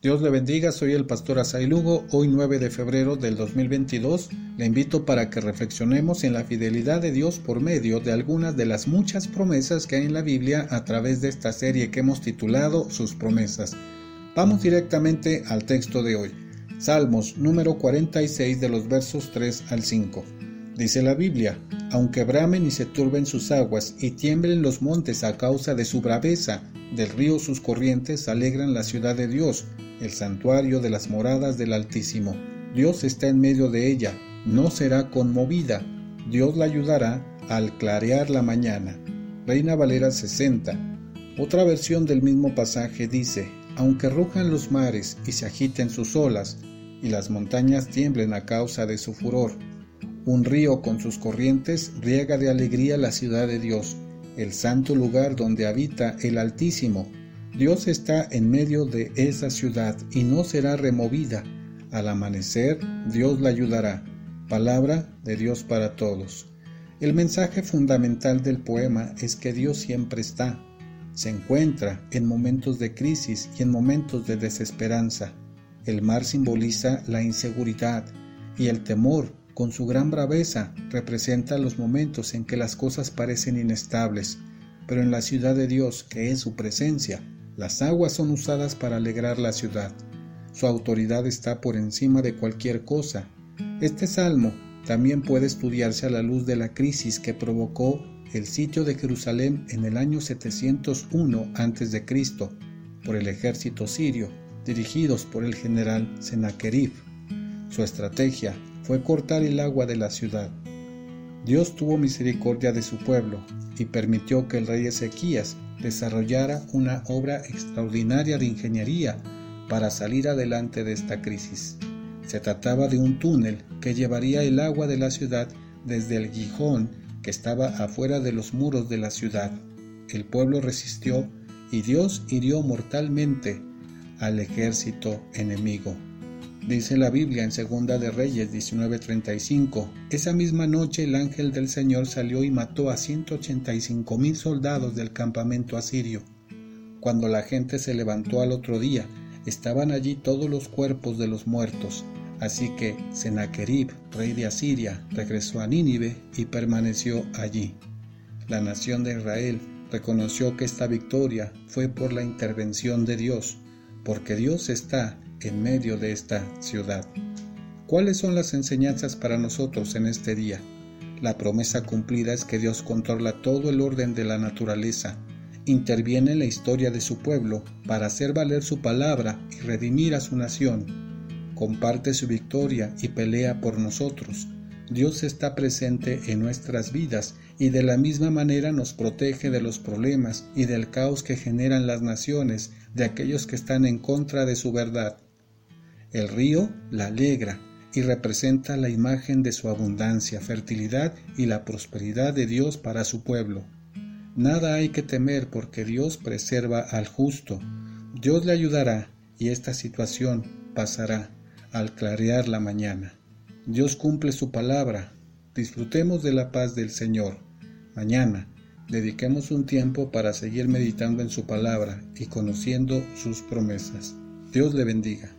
Dios le bendiga, soy el pastor Asai Lugo. Hoy 9 de febrero del 2022 le invito para que reflexionemos en la fidelidad de Dios por medio de algunas de las muchas promesas que hay en la Biblia a través de esta serie que hemos titulado Sus promesas. Vamos directamente al texto de hoy. Salmos número 46 de los versos 3 al 5. Dice la Biblia, aunque bramen y se turben sus aguas y tiemblen los montes a causa de su braveza, del río sus corrientes alegran la ciudad de Dios, el santuario de las moradas del Altísimo. Dios está en medio de ella, no será conmovida. Dios la ayudará al clarear la mañana. Reina Valera 60. Otra versión del mismo pasaje dice, aunque rujan los mares y se agiten sus olas, y las montañas tiemblen a causa de su furor, un río con sus corrientes riega de alegría la ciudad de Dios, el santo lugar donde habita el Altísimo. Dios está en medio de esa ciudad y no será removida. Al amanecer, Dios la ayudará. Palabra de Dios para todos. El mensaje fundamental del poema es que Dios siempre está. Se encuentra en momentos de crisis y en momentos de desesperanza. El mar simboliza la inseguridad y el temor con su gran braveza representa los momentos en que las cosas parecen inestables, pero en la ciudad de Dios, que es su presencia, las aguas son usadas para alegrar la ciudad. Su autoridad está por encima de cualquier cosa. Este salmo también puede estudiarse a la luz de la crisis que provocó el sitio de Jerusalén en el año 701 a.C. por el ejército sirio, dirigidos por el general Sennacherib. Su estrategia fue cortar el agua de la ciudad. Dios tuvo misericordia de su pueblo y permitió que el rey Ezequías desarrollara una obra extraordinaria de ingeniería para salir adelante de esta crisis. Se trataba de un túnel que llevaría el agua de la ciudad desde el Gijón que estaba afuera de los muros de la ciudad. El pueblo resistió y Dios hirió mortalmente al ejército enemigo. Dice la Biblia en Segunda de Reyes 19:35, esa misma noche el ángel del Señor salió y mató a 185 mil soldados del campamento asirio. Cuando la gente se levantó al otro día, estaban allí todos los cuerpos de los muertos. Así que Sennacherib, rey de Asiria, regresó a Nínive y permaneció allí. La nación de Israel reconoció que esta victoria fue por la intervención de Dios, porque Dios está en medio de esta ciudad. ¿Cuáles son las enseñanzas para nosotros en este día? La promesa cumplida es que Dios controla todo el orden de la naturaleza, interviene en la historia de su pueblo para hacer valer su palabra y redimir a su nación, comparte su victoria y pelea por nosotros. Dios está presente en nuestras vidas y de la misma manera nos protege de los problemas y del caos que generan las naciones, de aquellos que están en contra de su verdad. El río la alegra y representa la imagen de su abundancia, fertilidad y la prosperidad de Dios para su pueblo. Nada hay que temer porque Dios preserva al justo. Dios le ayudará y esta situación pasará al clarear la mañana. Dios cumple su palabra. Disfrutemos de la paz del Señor. Mañana dediquemos un tiempo para seguir meditando en su palabra y conociendo sus promesas. Dios le bendiga.